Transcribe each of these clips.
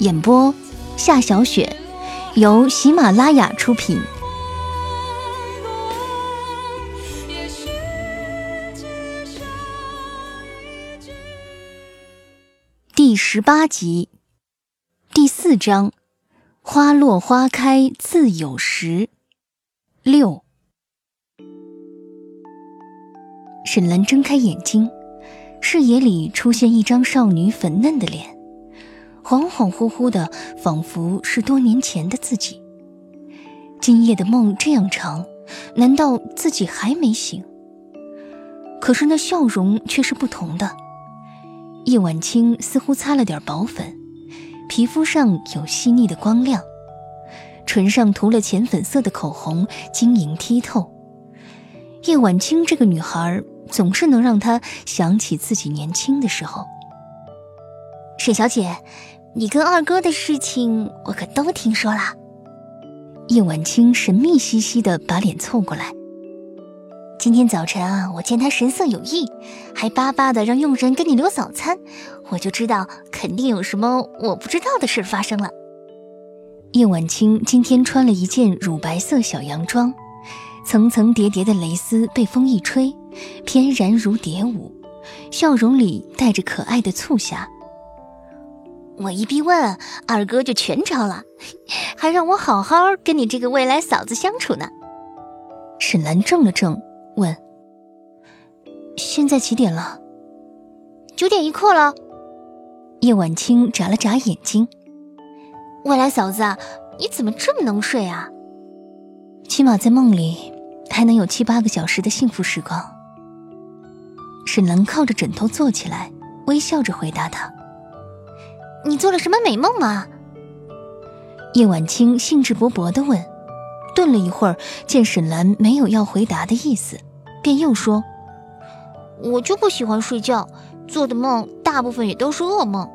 演播：夏小雪，由喜马拉雅出品。第十八集，第四章：花落花开自有时。六。沈兰睁开眼睛，视野里出现一张少女粉嫩的脸。恍恍惚惚的，仿佛是多年前的自己。今夜的梦这样长，难道自己还没醒？可是那笑容却是不同的。叶晚清似乎擦了点薄粉，皮肤上有细腻的光亮，唇上涂了浅粉色的口红，晶莹剔透。叶晚清这个女孩，总是能让他想起自己年轻的时候。沈小姐。你跟二哥的事情，我可都听说了。叶晚清神秘兮兮的把脸凑过来。今天早晨啊，我见他神色有异，还巴巴的让佣人给你留早餐，我就知道肯定有什么我不知道的事发生了。叶晚清今天穿了一件乳白色小洋装，层层叠叠的蕾丝被风一吹，翩然如蝶舞，笑容里带着可爱的促狭。我一逼问，二哥就全招了，还让我好好跟你这个未来嫂子相处呢。沈兰怔了怔，问：“现在几点了？”“九点一刻了。”叶晚清眨了眨眼睛。“未来嫂子，你怎么这么能睡啊？”“起码在梦里还能有七八个小时的幸福时光。”沈兰靠着枕头坐起来，微笑着回答他。你做了什么美梦吗？叶晚清兴致勃勃地问，顿了一会儿，见沈兰没有要回答的意思，便又说：“我就不喜欢睡觉，做的梦大部分也都是噩梦。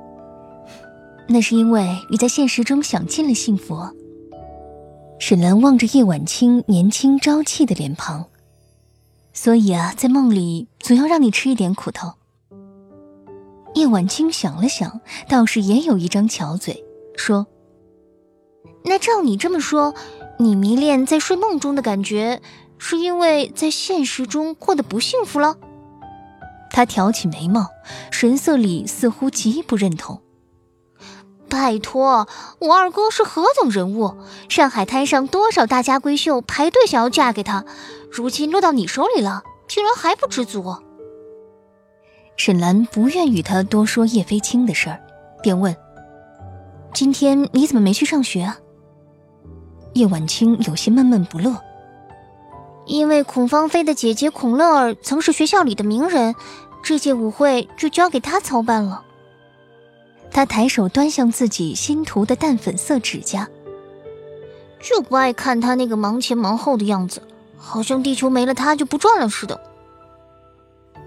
那是因为你在现实中享尽了幸福。”沈兰望着叶晚清年轻朝气的脸庞，所以啊，在梦里总要让你吃一点苦头。叶晚清想了想，倒是也有一张巧嘴，说：“那照你这么说，你迷恋在睡梦中的感觉，是因为在现实中过得不幸福了？”他挑起眉毛，神色里似乎极不认同。拜托，我二哥是何等人物？上海滩上多少大家闺秀排队想要嫁给他，如今落到你手里了，竟然还不知足？沈兰不愿与他多说叶飞青的事儿，便问：“今天你怎么没去上学啊？”叶晚清有些闷闷不乐，因为孔芳菲的姐姐孔乐儿曾是学校里的名人，这届舞会就交给她操办了。他抬手端向自己新涂的淡粉色指甲，就不爱看他那个忙前忙后的样子，好像地球没了他就不转了似的。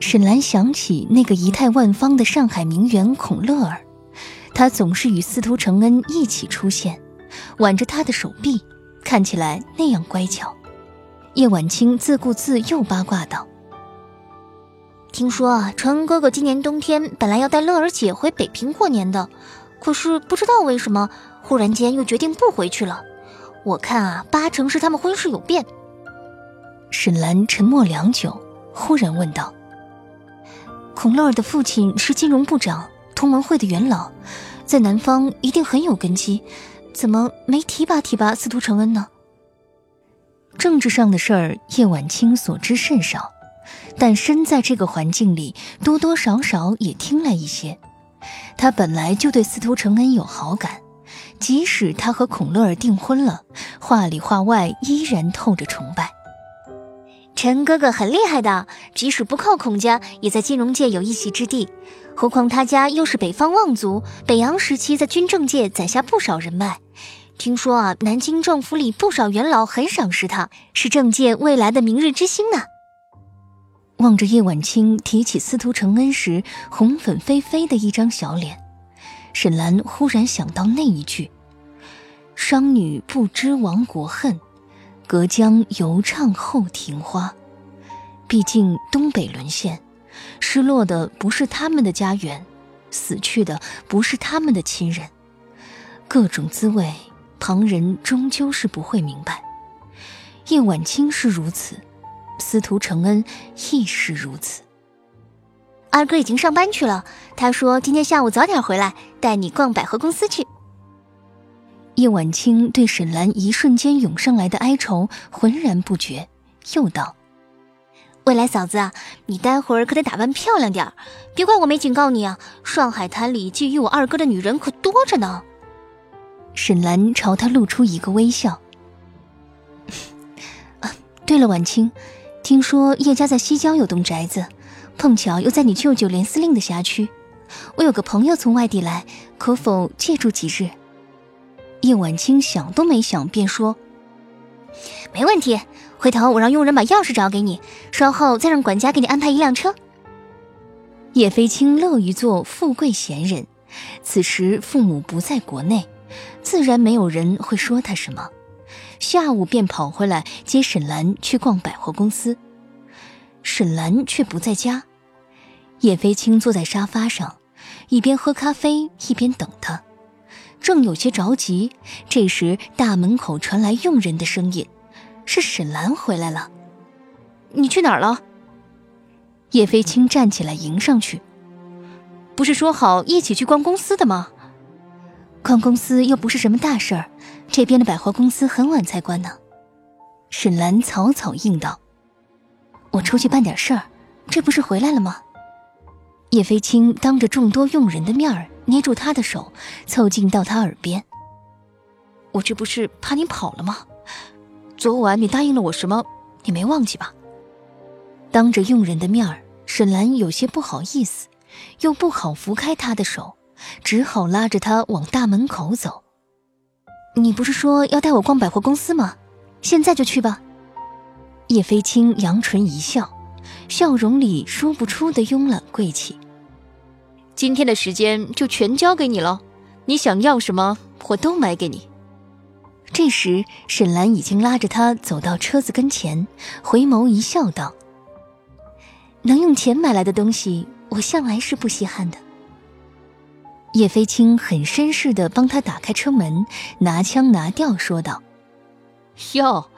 沈兰想起那个仪态万方的上海名媛孔乐儿，她总是与司徒承恩一起出现，挽着他的手臂，看起来那样乖巧。叶晚清自顾自又八卦道：“听说啊，承恩哥哥今年冬天本来要带乐儿姐回北平过年的，可是不知道为什么，忽然间又决定不回去了。我看啊，八成是他们婚事有变。”沈兰沉默良久，忽然问道。孔乐儿的父亲是金融部长，同盟会的元老，在南方一定很有根基，怎么没提拔提拔司徒承恩呢？政治上的事儿，叶晚清所知甚少，但身在这个环境里，多多少少也听了一些。他本来就对司徒承恩有好感，即使他和孔乐儿订婚了，话里话外依然透着崇拜。陈哥哥很厉害的，即使不靠孔家，也在金融界有一席之地。何况他家又是北方望族，北洋时期在军政界攒下不少人脉。听说啊，南京政府里不少元老很赏识他，是政界未来的明日之星呢。望着叶晚清提起司徒承恩时红粉飞飞的一张小脸，沈兰忽然想到那一句：“商女不知亡国恨。”隔江犹唱后庭花，毕竟东北沦陷，失落的不是他们的家园，死去的不是他们的亲人，各种滋味，旁人终究是不会明白。叶晚清是如此，司徒承恩亦是如此。二哥已经上班去了，他说今天下午早点回来，带你逛百货公司去。叶晚清对沈兰一瞬间涌上来的哀愁浑然不觉，又道：“未来嫂子啊，你待会儿可得打扮漂亮点别怪我没警告你啊！上海滩里觊觎我二哥的女人可多着呢。”沈兰朝他露出一个微笑。啊，对了，晚清，听说叶家在西郊有栋宅子，碰巧又在你舅舅连司令的辖区，我有个朋友从外地来，可否借住几日？叶晚清想都没想，便说：“没问题，回头我让佣人把钥匙找给你，稍后再让管家给你安排一辆车。”叶飞青乐于做富贵闲人，此时父母不在国内，自然没有人会说他什么。下午便跑回来接沈兰去逛百货公司，沈兰却不在家。叶飞青坐在沙发上，一边喝咖啡一边等他。正有些着急，这时大门口传来佣人的声音：“是沈兰回来了。”“你去哪儿了？”叶飞青站起来迎上去：“不是说好一起去逛公司的吗？逛公司又不是什么大事儿，这边的百货公司很晚才关呢。”沈兰草草应道：“我出去办点事儿，这不是回来了吗？”叶飞青当着众多佣人的面儿。捏住他的手，凑近到他耳边：“我这不是怕你跑了吗？昨晚你答应了我什么？你没忘记吧？”当着佣人的面儿，沈兰有些不好意思，又不好拂开他的手，只好拉着他往大门口走。“你不是说要带我逛百货公司吗？现在就去吧。”叶飞青扬唇一笑，笑容里说不出的慵懒贵气。今天的时间就全交给你了，你想要什么，我都买给你。这时，沈兰已经拉着他走到车子跟前，回眸一笑，道：“能用钱买来的东西，我向来是不稀罕的。”叶飞青很绅士的帮他打开车门，拿腔拿调说道：“哟，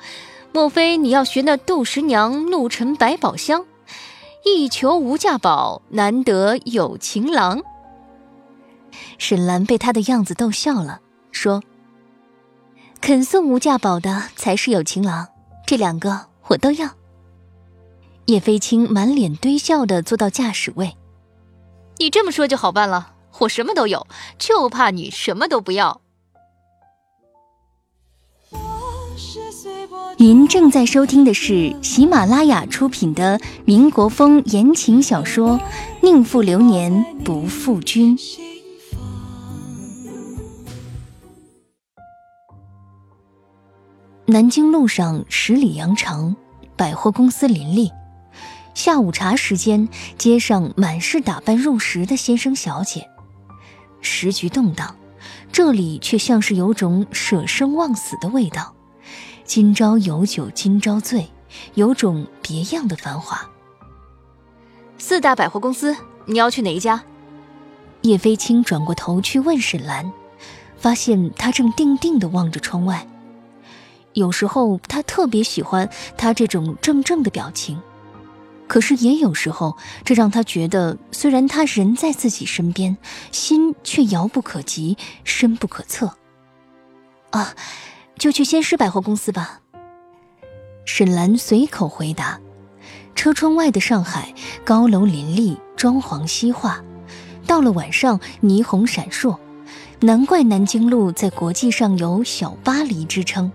莫非你要学那杜十娘怒沉百宝箱？”一求无价宝，难得有情郎。沈兰被他的样子逗笑了，说：“肯送无价宝的才是有情郎，这两个我都要。”叶飞青满脸堆笑的坐到驾驶位。你这么说就好办了，我什么都有，就怕你什么都不要。您正在收听的是喜马拉雅出品的民国风言情小说《宁负流年不负君》。南京路上十里洋场，百货公司林立。下午茶时间，街上满是打扮入时的先生小姐。时局动荡，这里却像是有种舍生忘死的味道。今朝有酒今朝醉，有种别样的繁华。四大百货公司，你要去哪一家？叶飞青转过头去问沈兰，发现她正定定地望着窗外。有时候他特别喜欢他这种怔怔的表情，可是也有时候，这让他觉得，虽然他人在自己身边，心却遥不可及，深不可测。啊，就去先施百货公司吧。沈兰随口回答。车窗外的上海，高楼林立，装潢西化，到了晚上霓虹闪烁，难怪南京路在国际上有“小巴黎”之称。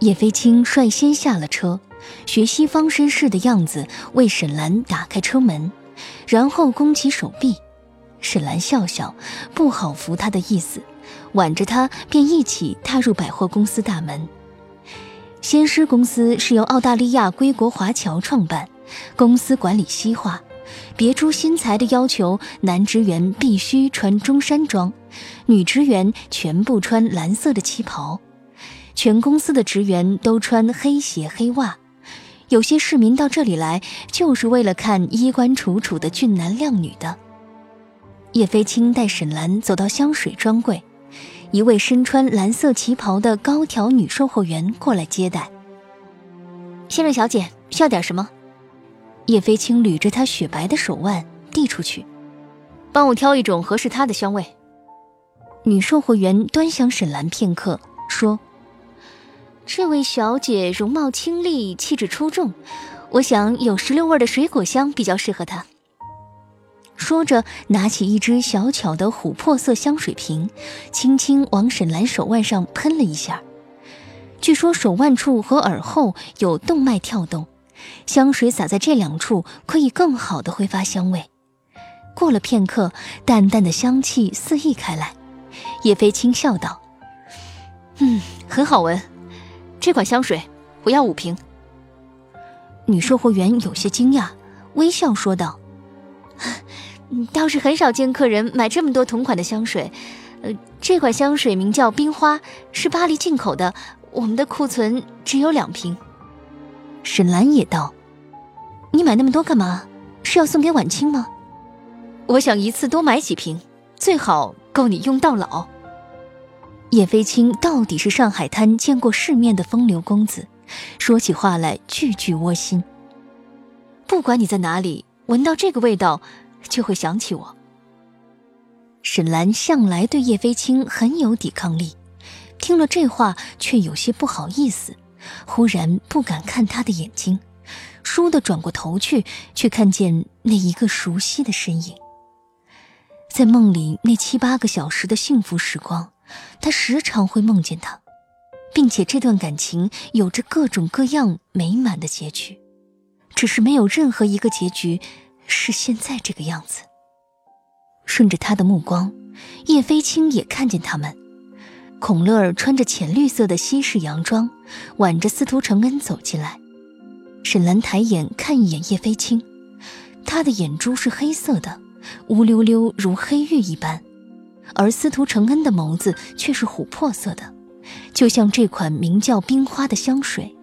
叶飞青率先下了车，学西方绅士的样子为沈兰打开车门，然后弓起手臂。沈兰笑笑，不好扶他的意思，挽着他便一起踏入百货公司大门。先施公司是由澳大利亚归国华侨创办，公司管理西化，别出心裁的要求男职员必须穿中山装，女职员全部穿蓝色的旗袍，全公司的职员都穿黑鞋黑袜。有些市民到这里来就是为了看衣冠楚楚的俊男靓女的。叶飞青带沈兰走到香水专柜。一位身穿蓝色旗袍的高挑女售货员过来接待。先生、小姐，需要点什么？叶飞青捋着她雪白的手腕递出去，帮我挑一种合适她的香味。女售货员端详沈兰片刻，说：“这位小姐容貌清丽，气质出众，我想有石榴味的水果香比较适合她。”说着，拿起一只小巧的琥珀色香水瓶，轻轻往沈兰手腕上喷了一下。据说手腕处和耳后有动脉跳动，香水洒在这两处可以更好的挥发香味。过了片刻，淡淡的香气四溢开来。叶飞轻笑道：“嗯，很好闻。这款香水我要五瓶。”女售货员有些惊讶，微笑说道。倒是很少见客人买这么多同款的香水，呃，这款香水名叫冰花，是巴黎进口的，我们的库存只有两瓶。沈兰也道：“你买那么多干嘛？是要送给晚清吗？”我想一次多买几瓶，最好够你用到老。叶飞青到底是上海滩见过世面的风流公子，说起话来句句窝心。不管你在哪里，闻到这个味道。就会想起我。沈兰向来对叶飞青很有抵抗力，听了这话却有些不好意思，忽然不敢看他的眼睛，倏地转过头去，却看见那一个熟悉的身影。在梦里那七八个小时的幸福时光，他时常会梦见他，并且这段感情有着各种各样美满的结局，只是没有任何一个结局。是现在这个样子。顺着他的目光，叶飞青也看见他们。孔乐儿穿着浅绿色的西式洋装，挽着司徒承恩走进来。沈兰抬眼看一眼叶飞青，他的眼珠是黑色的，乌溜溜如黑玉一般；而司徒承恩的眸子却是琥珀色的，就像这款名叫冰花的香水，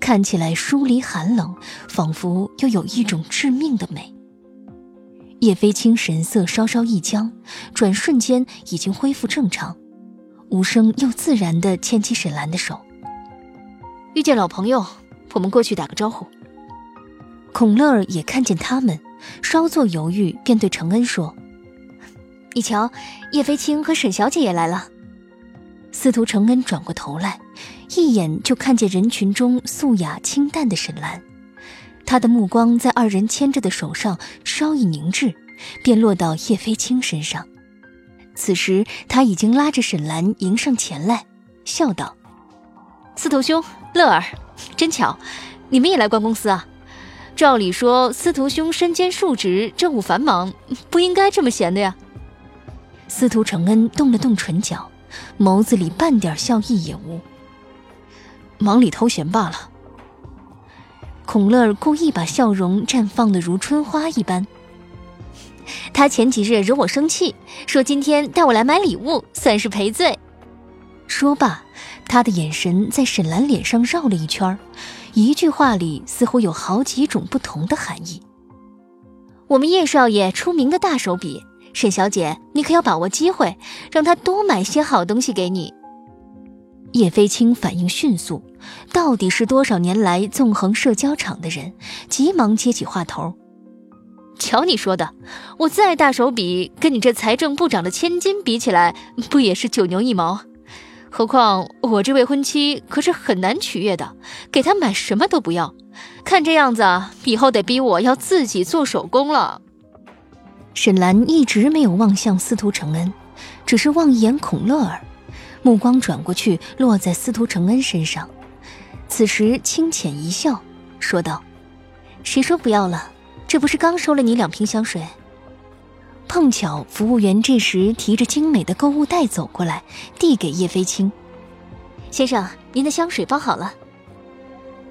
看起来疏离寒冷，仿佛又有一种致命的美。叶飞青神色稍稍一僵，转瞬间已经恢复正常，无声又自然地牵起沈兰的手。遇见老朋友，我们过去打个招呼。孔乐儿也看见他们，稍作犹豫，便对程恩说：“你瞧，叶飞青和沈小姐也来了。”司徒承恩转过头来，一眼就看见人群中素雅清淡的沈兰。他的目光在二人牵着的手上稍一凝滞，便落到叶飞青身上。此时他已经拉着沈兰迎上前来，笑道：“司徒兄，乐儿，真巧，你们也来关公司啊？照理说，司徒兄身兼数职，政务繁忙，不应该这么闲的呀。”司徒承恩动了动唇角，眸子里半点笑意也无，忙里偷闲罢了。孔乐儿故意把笑容绽放的如春花一般。他前几日惹我生气，说今天带我来买礼物，算是赔罪。说罢，他的眼神在沈兰脸上绕了一圈，一句话里似乎有好几种不同的含义。我们叶少爷出名的大手笔，沈小姐，你可要把握机会，让他多买些好东西给你。叶飞青反应迅速，到底是多少年来纵横社交场的人，急忙接起话头：“瞧你说的，我再大手笔，跟你这财政部长的千金比起来，不也是九牛一毛？何况我这未婚妻可是很难取悦的，给她买什么都不要。看这样子，以后得逼我要自己做手工了。沈兰一直没有望向司徒承恩，只是望一眼孔乐儿，目光转过去落在司徒承恩身上。此时清浅一笑，说道：“谁说不要了？这不是刚收了你两瓶香水？”碰巧服务员这时提着精美的购物袋走过来，递给叶飞青：“先生，您的香水包好了。”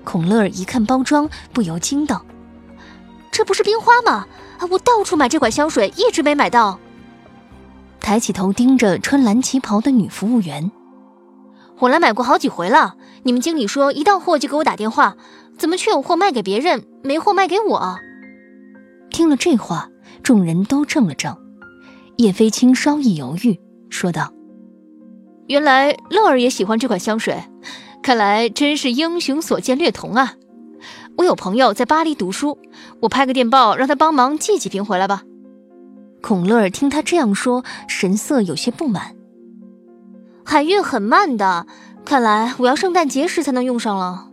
孔乐儿一看包装，不由惊道：“这不是冰花吗？我到处买这款香水，一直没买到。”抬起头盯着穿蓝旗袍的女服务员：“我来买过好几回了。你们经理说一到货就给我打电话，怎么却有货卖给别人，没货卖给我？”听了这话。众人都怔了怔，叶飞青稍一犹豫，说道：“原来乐儿也喜欢这款香水，看来真是英雄所见略同啊！我有朋友在巴黎读书，我拍个电报让他帮忙寄几瓶回来吧。”孔乐儿听他这样说，神色有些不满：“海运很慢的，看来我要圣诞节时才能用上了。”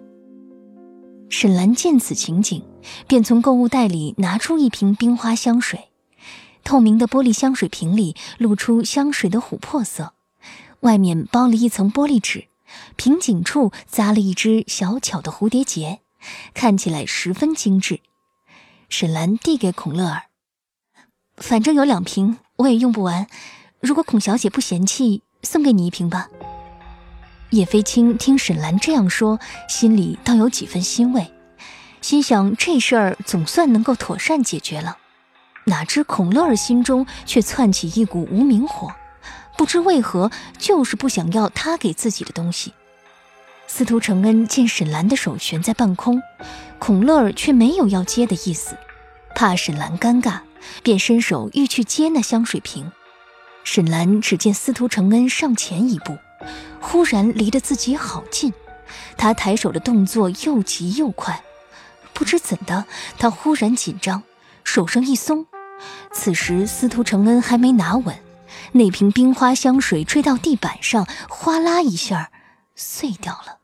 沈兰见此情景。便从购物袋里拿出一瓶冰花香水，透明的玻璃香水瓶里露出香水的琥珀色，外面包了一层玻璃纸，瓶颈处扎了一只小巧的蝴蝶结，看起来十分精致。沈兰递给孔乐儿：“反正有两瓶，我也用不完。如果孔小姐不嫌弃，送给你一瓶吧。”叶飞青听沈兰这样说，心里倒有几分欣慰。心想这事儿总算能够妥善解决了，哪知孔乐儿心中却窜起一股无名火，不知为何就是不想要他给自己的东西。司徒承恩见沈兰的手悬在半空，孔乐儿却没有要接的意思，怕沈兰尴尬，便伸手欲去接那香水瓶。沈兰只见司徒承恩上前一步，忽然离得自己好近，他抬手的动作又急又快。不知怎的，他忽然紧张，手上一松。此时司徒承恩还没拿稳，那瓶冰花香水坠到地板上，哗啦一下碎掉了。